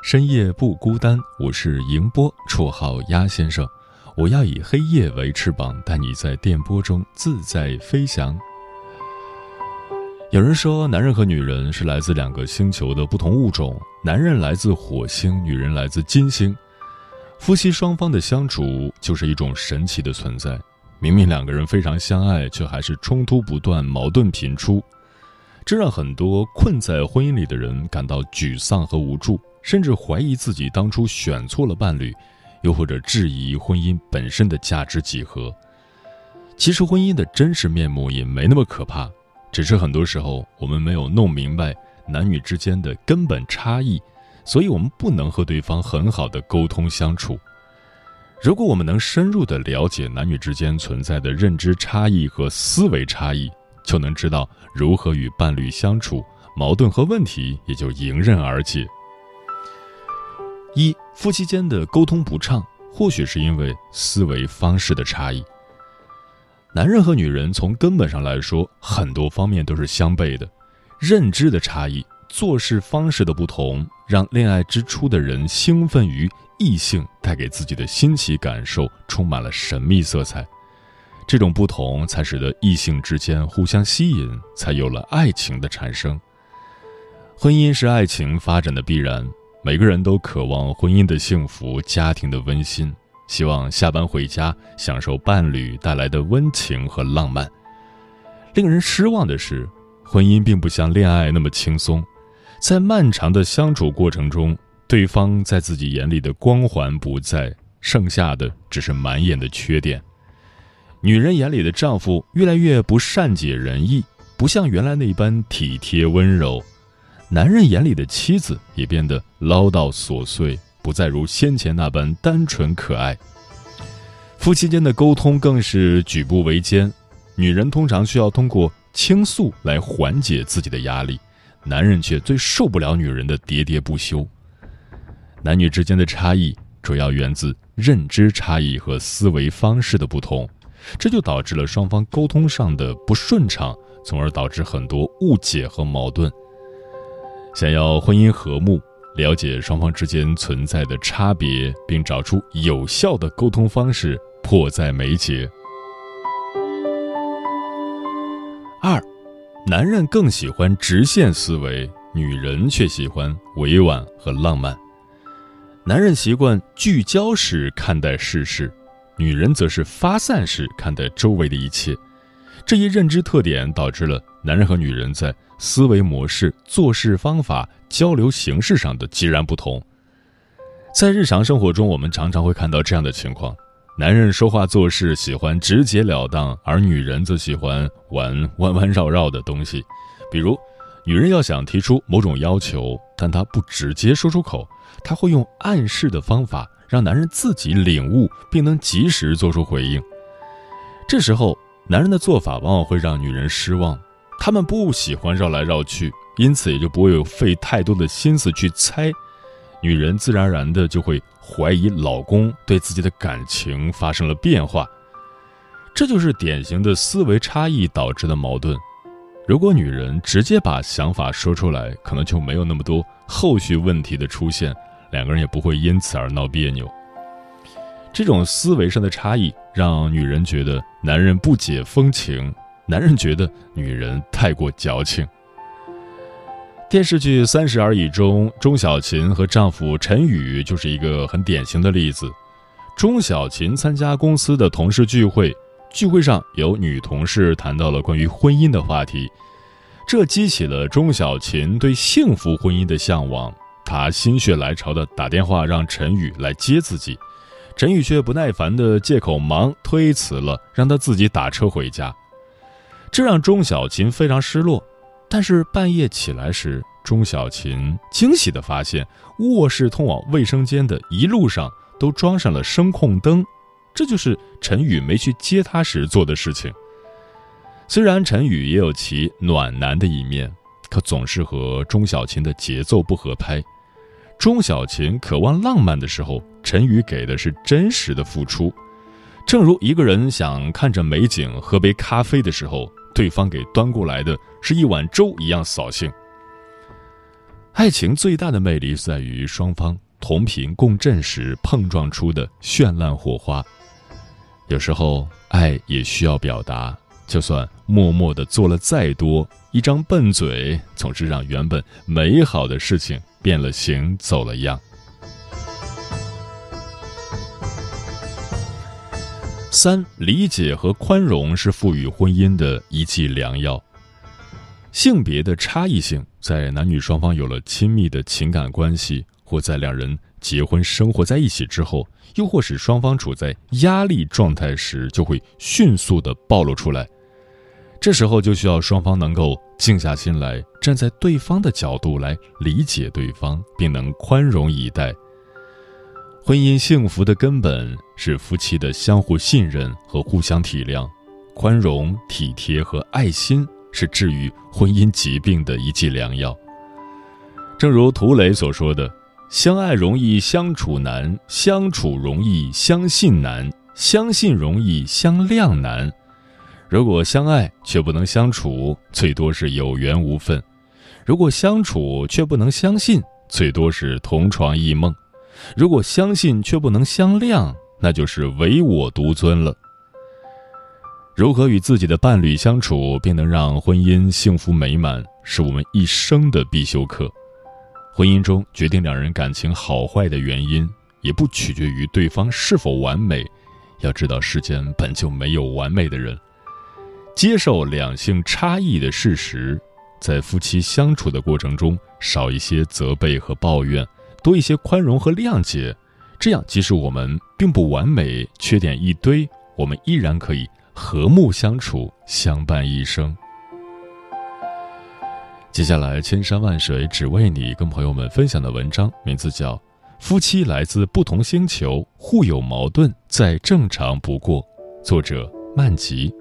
深夜不孤单，我是迎波，绰号鸭先生。我要以黑夜为翅膀，带你在电波中自在飞翔。有人说，男人和女人是来自两个星球的不同物种，男人来自火星，女人来自金星。夫妻双方的相处就是一种神奇的存在。明明两个人非常相爱，却还是冲突不断，矛盾频出，这让很多困在婚姻里的人感到沮丧和无助。甚至怀疑自己当初选错了伴侣，又或者质疑婚姻本身的价值几何。其实婚姻的真实面目也没那么可怕，只是很多时候我们没有弄明白男女之间的根本差异，所以我们不能和对方很好的沟通相处。如果我们能深入的了解男女之间存在的认知差异和思维差异，就能知道如何与伴侣相处，矛盾和问题也就迎刃而解。一夫妻间的沟通不畅，或许是因为思维方式的差异。男人和女人从根本上来说，很多方面都是相悖的。认知的差异、做事方式的不同，让恋爱之初的人兴奋于异性带给自己的新奇感受，充满了神秘色彩。这种不同，才使得异性之间互相吸引，才有了爱情的产生。婚姻是爱情发展的必然。每个人都渴望婚姻的幸福、家庭的温馨，希望下班回家享受伴侣带来的温情和浪漫。令人失望的是，婚姻并不像恋爱那么轻松，在漫长的相处过程中，对方在自己眼里的光环不在，剩下的只是满眼的缺点。女人眼里的丈夫越来越不善解人意，不像原来那般体贴温柔。男人眼里的妻子也变得唠叨琐碎，不再如先前那般单纯可爱。夫妻间的沟通更是举步维艰，女人通常需要通过倾诉来缓解自己的压力，男人却最受不了女人的喋喋不休。男女之间的差异主要源自认知差异和思维方式的不同，这就导致了双方沟通上的不顺畅，从而导致很多误解和矛盾。想要婚姻和睦，了解双方之间存在的差别，并找出有效的沟通方式，迫在眉睫。二，男人更喜欢直线思维，女人却喜欢委婉和浪漫。男人习惯聚焦式看待世事，女人则是发散式看待周围的一切。这一认知特点导致了男人和女人在思维模式、做事方法、交流形式上的截然不同。在日常生活中，我们常常会看到这样的情况：男人说话做事喜欢直截了当，而女人则喜欢玩弯弯绕绕的东西。比如，女人要想提出某种要求，但她不直接说出口，她会用暗示的方法让男人自己领悟，并能及时做出回应。这时候，男人的做法往往会让女人失望，他们不喜欢绕来绕去，因此也就不会有费太多的心思去猜，女人自然而然的就会怀疑老公对自己的感情发生了变化，这就是典型的思维差异导致的矛盾。如果女人直接把想法说出来，可能就没有那么多后续问题的出现，两个人也不会因此而闹别扭。这种思维上的差异，让女人觉得男人不解风情，男人觉得女人太过矫情。电视剧《三十而已》中，钟小琴和丈夫陈宇就是一个很典型的例子。钟小琴参加公司的同事聚会，聚会上有女同事谈到了关于婚姻的话题，这激起了钟小琴对幸福婚姻的向往。她心血来潮的打电话让陈宇来接自己，陈宇却不耐烦的借口忙推辞了，让他自己打车回家。这让钟小琴非常失落。但是半夜起来时，钟小琴惊喜地发现，卧室通往卫生间的一路上都装上了声控灯，这就是陈宇没去接她时做的事情。虽然陈宇也有其暖男的一面，可总是和钟小琴的节奏不合拍。钟小琴渴望浪漫的时候，陈宇给的是真实的付出。正如一个人想看着美景、喝杯咖啡的时候。对方给端过来的是一碗粥一样扫兴。爱情最大的魅力在于双方同频共振时碰撞出的绚烂火花。有时候爱也需要表达，就算默默的做了再多，一张笨嘴总是让原本美好的事情变了形、走了样。三理解和宽容是赋予婚姻的一剂良药。性别的差异性，在男女双方有了亲密的情感关系，或在两人结婚生活在一起之后，又或是双方处在压力状态时，就会迅速的暴露出来。这时候就需要双方能够静下心来，站在对方的角度来理解对方，并能宽容以待。婚姻幸福的根本是夫妻的相互信任和互相体谅，宽容、体贴和爱心是治愈婚姻疾病的一剂良药。正如涂磊所说的：“相爱容易相处难，相处容易相信难，相信容易相谅难。如果相爱却不能相处，最多是有缘无分；如果相处却不能相信，最多是同床异梦。”如果相信却不能相谅，那就是唯我独尊了。如何与自己的伴侣相处，并能让婚姻幸福美满，是我们一生的必修课。婚姻中决定两人感情好坏的原因，也不取决于对方是否完美。要知道，世间本就没有完美的人。接受两性差异的事实，在夫妻相处的过程中，少一些责备和抱怨。多一些宽容和谅解，这样即使我们并不完美，缺点一堆，我们依然可以和睦相处，相伴一生。接下来，千山万水只为你，跟朋友们分享的文章名字叫《夫妻来自不同星球，互有矛盾再正常不过》，作者曼吉。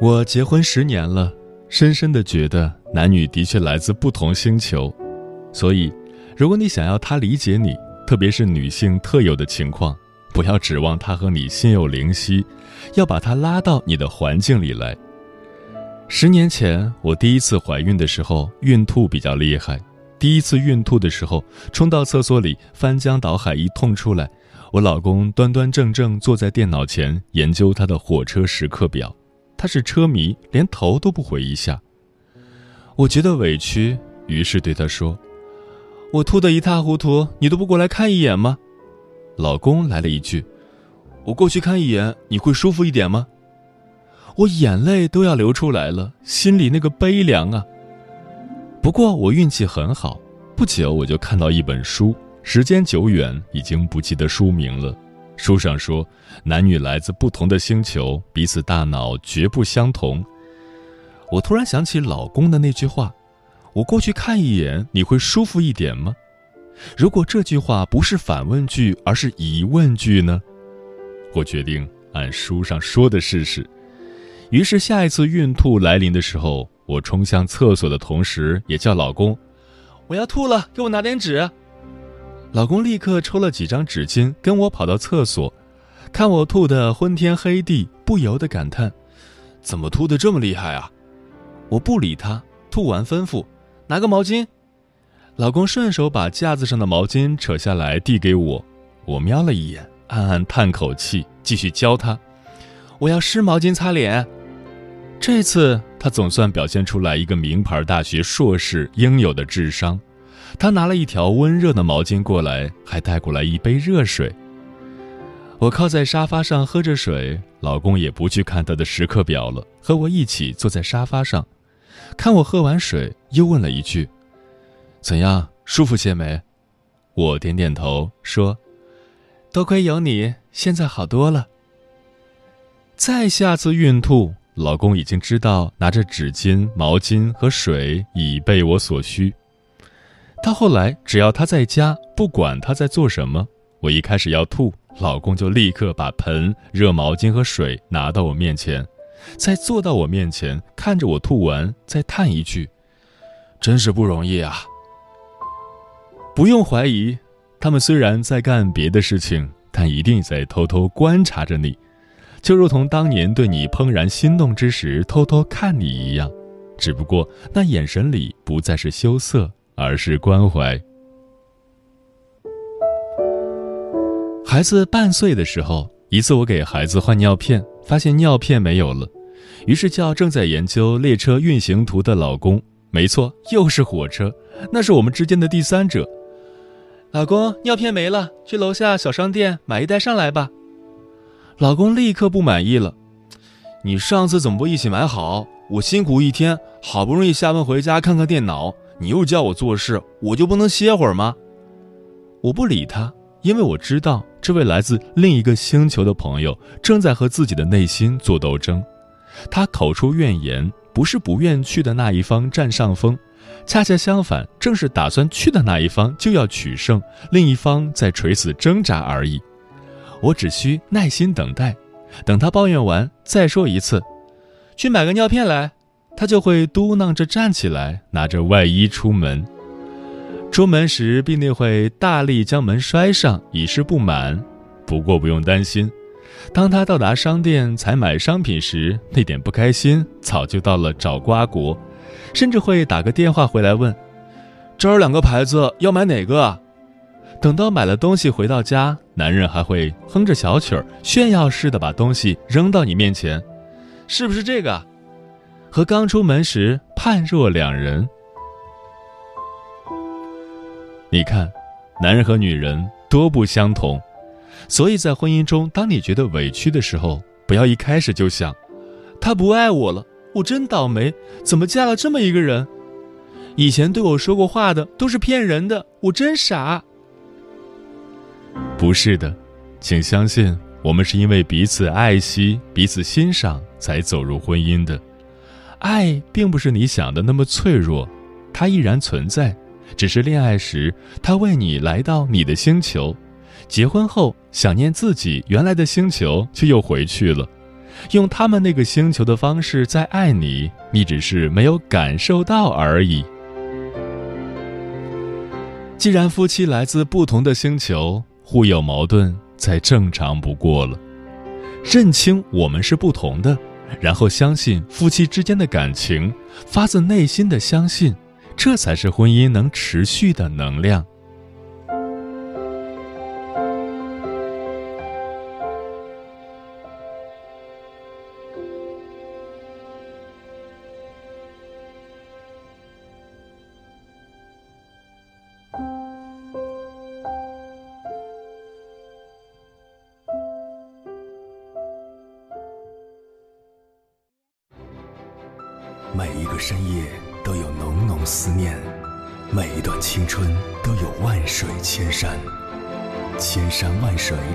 我结婚十年了，深深的觉得男女的确来自不同星球，所以，如果你想要他理解你，特别是女性特有的情况，不要指望他和你心有灵犀，要把他拉到你的环境里来。十年前我第一次怀孕的时候，孕吐比较厉害，第一次孕吐的时候，冲到厕所里翻江倒海一通出来，我老公端端正正坐在电脑前研究他的火车时刻表。他是车迷，连头都不回一下。我觉得委屈，于是对他说：“我吐得一塌糊涂，你都不过来看一眼吗？”老公来了一句：“我过去看一眼，你会舒服一点吗？”我眼泪都要流出来了，心里那个悲凉啊。不过我运气很好，不久我就看到一本书，时间久远，已经不记得书名了。书上说，男女来自不同的星球，彼此大脑绝不相同。我突然想起老公的那句话：“我过去看一眼，你会舒服一点吗？”如果这句话不是反问句，而是疑问句呢？我决定按书上说的试试。于是下一次孕吐来临的时候，我冲向厕所的同时，也叫老公：“我要吐了，给我拿点纸。”老公立刻抽了几张纸巾，跟我跑到厕所，看我吐得昏天黑地，不由得感叹：“怎么吐得这么厉害啊？”我不理他，吐完吩咐拿个毛巾。老公顺手把架子上的毛巾扯下来递给我，我瞄了一眼，暗暗叹口气，继续教他：“我要湿毛巾擦脸。”这次他总算表现出来一个名牌大学硕士应有的智商。他拿了一条温热的毛巾过来，还带过来一杯热水。我靠在沙发上喝着水，老公也不去看他的时刻表了，和我一起坐在沙发上，看我喝完水，又问了一句：“怎样，舒服些没？”我点点头说：“多亏有你，现在好多了。”再下次孕吐。老公已经知道拿着纸巾、毛巾和水以备我所需。到后来，只要他在家，不管他在做什么，我一开始要吐，老公就立刻把盆、热毛巾和水拿到我面前，再坐到我面前，看着我吐完，再叹一句：“真是不容易啊。”不用怀疑，他们虽然在干别的事情，但一定在偷偷观察着你。就如同当年对你怦然心动之时偷偷看你一样，只不过那眼神里不再是羞涩，而是关怀。孩子半岁的时候，一次我给孩子换尿片，发现尿片没有了，于是叫正在研究列车运行图的老公，没错，又是火车，那是我们之间的第三者。老公，尿片没了，去楼下小商店买一袋上来吧。老公立刻不满意了，你上次怎么不一起买好？我辛苦一天，好不容易下班回家看看电脑，你又叫我做事，我就不能歇会儿吗？我不理他，因为我知道这位来自另一个星球的朋友正在和自己的内心做斗争。他口出怨言，不是不愿去的那一方占上风，恰恰相反，正是打算去的那一方就要取胜，另一方在垂死挣扎而已。我只需耐心等待，等他抱怨完再说一次，去买个尿片来，他就会嘟囔着站起来，拿着外衣出门。出门时必定会大力将门摔上，以示不满。不过不用担心，当他到达商店采买商品时，那点不开心早就到了找瓜国，甚至会打个电话回来问：“这儿两个牌子，要买哪个？”等到买了东西回到家，男人还会哼着小曲儿，炫耀似的把东西扔到你面前，是不是这个？和刚出门时判若两人。你看，男人和女人多不相同，所以在婚姻中，当你觉得委屈的时候，不要一开始就想，他不爱我了，我真倒霉，怎么嫁了这么一个人？以前对我说过话的都是骗人的，我真傻。不是的，请相信，我们是因为彼此爱惜、彼此欣赏才走入婚姻的。爱并不是你想的那么脆弱，它依然存在，只是恋爱时他为你来到你的星球，结婚后想念自己原来的星球，却又回去了，用他们那个星球的方式在爱你，你只是没有感受到而已。既然夫妻来自不同的星球。互有矛盾，再正常不过了。认清我们是不同的，然后相信夫妻之间的感情，发自内心的相信，这才是婚姻能持续的能量。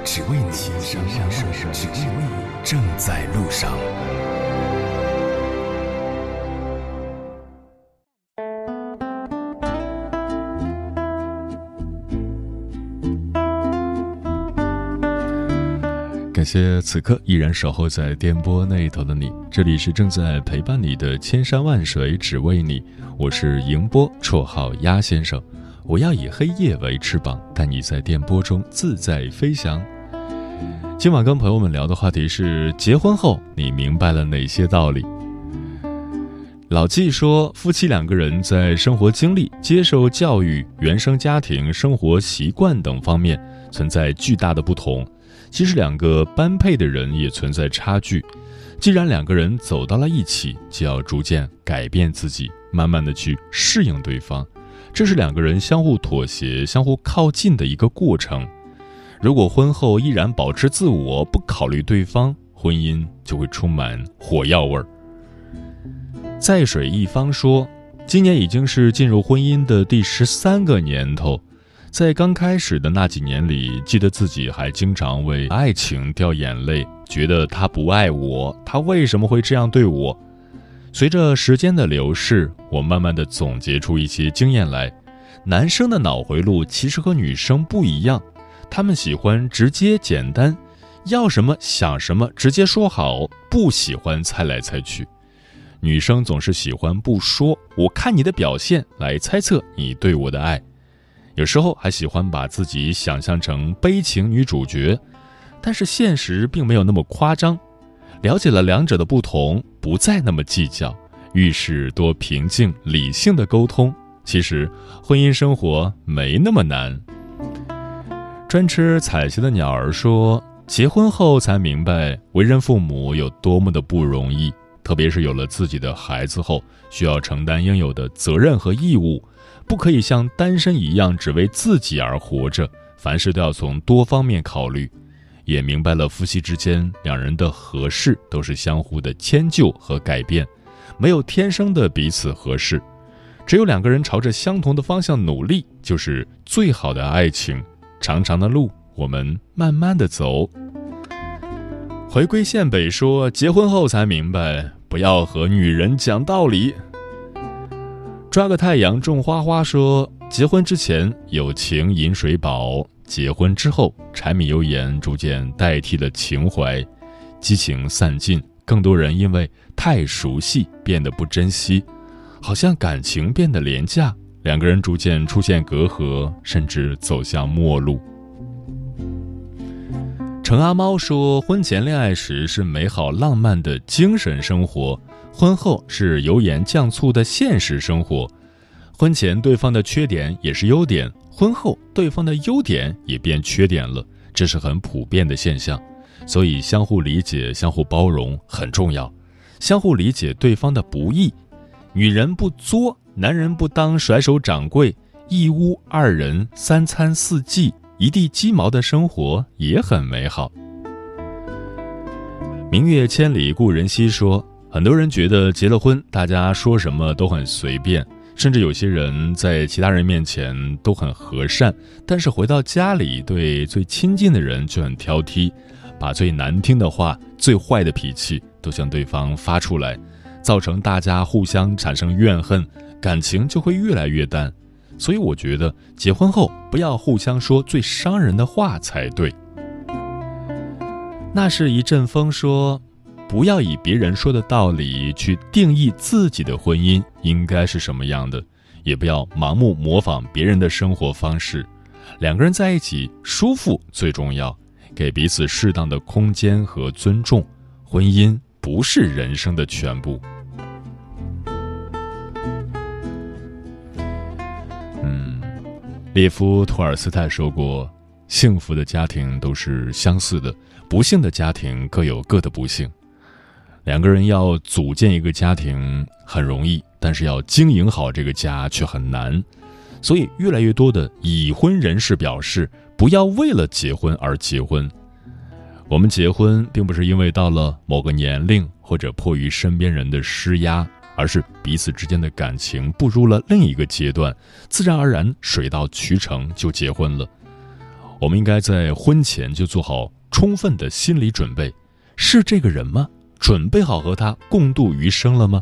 只为你，只为你，正在路上。感谢此刻依然守候在电波那头的你，这里是正在陪伴你的千山万水只为你，我是迎波，绰号鸭先生。我要以黑夜为翅膀，带你在电波中自在飞翔。今晚跟朋友们聊的话题是：结婚后你明白了哪些道理？老纪说，夫妻两个人在生活经历、接受教育、原生家庭、生活习惯等方面存在巨大的不同。其实，两个般配的人也存在差距。既然两个人走到了一起，就要逐渐改变自己，慢慢的去适应对方。这是两个人相互妥协、相互靠近的一个过程。如果婚后依然保持自我，不考虑对方，婚姻就会充满火药味儿。在水一方说，今年已经是进入婚姻的第十三个年头，在刚开始的那几年里，记得自己还经常为爱情掉眼泪，觉得他不爱我，他为什么会这样对我？随着时间的流逝，我慢慢的总结出一些经验来：男生的脑回路其实和女生不一样，他们喜欢直接简单，要什么想什么，直接说好，不喜欢猜来猜去。女生总是喜欢不说，我看你的表现来猜测你对我的爱，有时候还喜欢把自己想象成悲情女主角，但是现实并没有那么夸张。了解了两者的不同，不再那么计较，遇事多平静理性的沟通，其实婚姻生活没那么难。专吃彩旗的鸟儿说，结婚后才明白为人父母有多么的不容易。特别是有了自己的孩子后，需要承担应有的责任和义务，不可以像单身一样只为自己而活着，凡事都要从多方面考虑。也明白了夫妻之间两人的合适都是相互的迁就和改变，没有天生的彼此合适，只有两个人朝着相同的方向努力，就是最好的爱情。长长的路，我们慢慢的走。回归线北说，结婚后才明白，不要和女人讲道理。抓个太阳种花花说，结婚之前友情饮水饱，结婚之后柴米油盐逐渐代替了情怀，激情散尽，更多人因为太熟悉变得不珍惜，好像感情变得廉价，两个人逐渐出现隔阂，甚至走向陌路。陈阿猫说：“婚前恋爱时是美好浪漫的精神生活，婚后是油盐酱醋的现实生活。婚前对方的缺点也是优点，婚后对方的优点也变缺点了，这是很普遍的现象。所以相互理解、相互包容很重要，相互理解对方的不易。女人不作，男人不当甩手掌柜，一屋二人，三餐四季。”一地鸡毛的生活也很美好。明月千里故人西说，很多人觉得结了婚，大家说什么都很随便，甚至有些人在其他人面前都很和善，但是回到家里对最亲近的人就很挑剔，把最难听的话、最坏的脾气都向对方发出来，造成大家互相产生怨恨，感情就会越来越淡。所以我觉得结婚后不要互相说最伤人的话才对。那是一阵风说，不要以别人说的道理去定义自己的婚姻应该是什么样的，也不要盲目模仿别人的生活方式。两个人在一起舒服最重要，给彼此适当的空间和尊重。婚姻不是人生的全部。列夫·托尔斯泰说过：“幸福的家庭都是相似的，不幸的家庭各有各的不幸。两个人要组建一个家庭很容易，但是要经营好这个家却很难。所以，越来越多的已婚人士表示，不要为了结婚而结婚。我们结婚，并不是因为到了某个年龄，或者迫于身边人的施压。”而是彼此之间的感情步入了另一个阶段，自然而然水到渠成就结婚了。我们应该在婚前就做好充分的心理准备：是这个人吗？准备好和他共度余生了吗？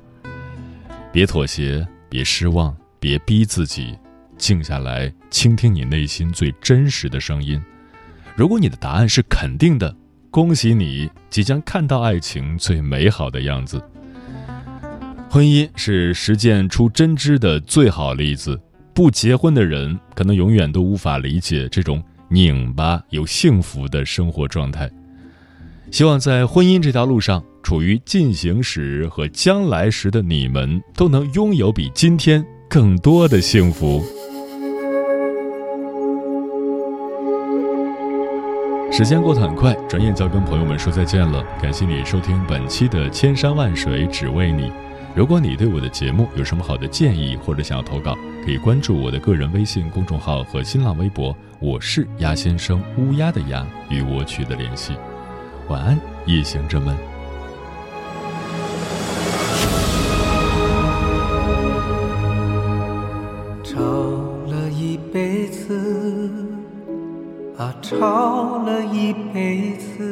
别妥协，别失望，别逼自己，静下来倾听你内心最真实的声音。如果你的答案是肯定的，恭喜你即将看到爱情最美好的样子。婚姻是实践出真知的最好例子。不结婚的人可能永远都无法理解这种拧巴又幸福的生活状态。希望在婚姻这条路上，处于进行时和将来时的你们，都能拥有比今天更多的幸福。时间过得很快，转眼就要跟朋友们说再见了。感谢你收听本期的《千山万水只为你》。如果你对我的节目有什么好的建议，或者想要投稿，可以关注我的个人微信公众号和新浪微博，我是鸭先生乌鸦的鸭，与我取得联系。晚安，夜行者们。吵了一辈子，啊，吵了一辈子，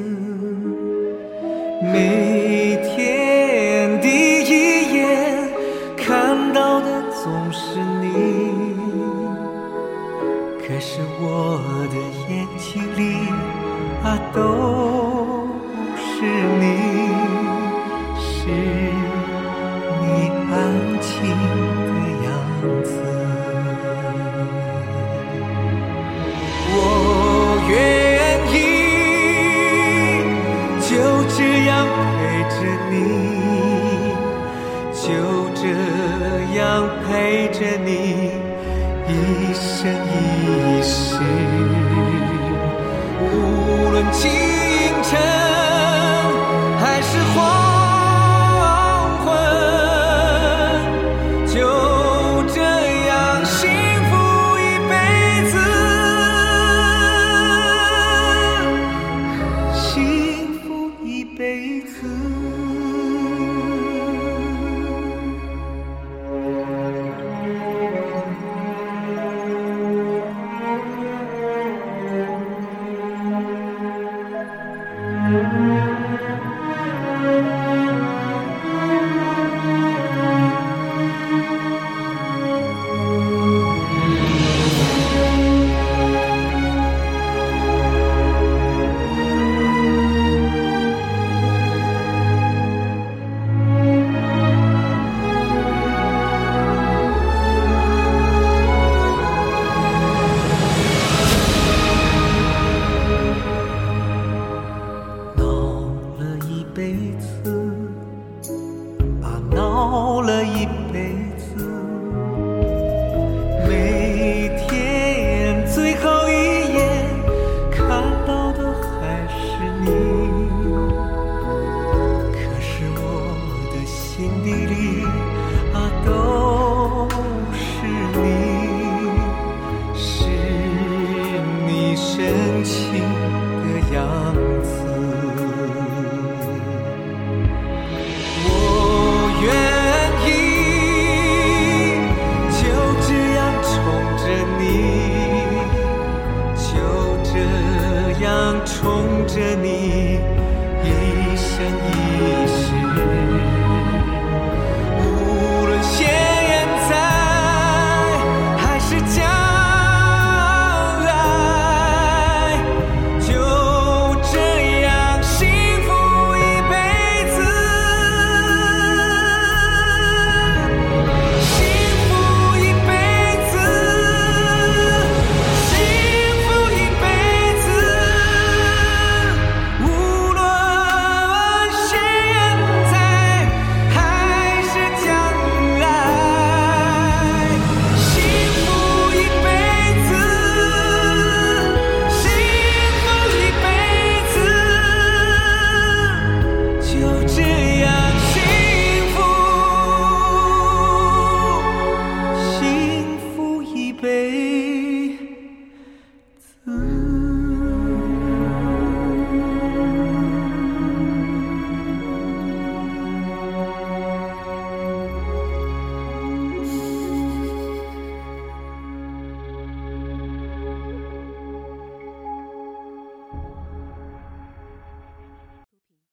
每都是你，是你安静的样子。我愿意就这样陪着你，就这样陪着你一生一世。清晨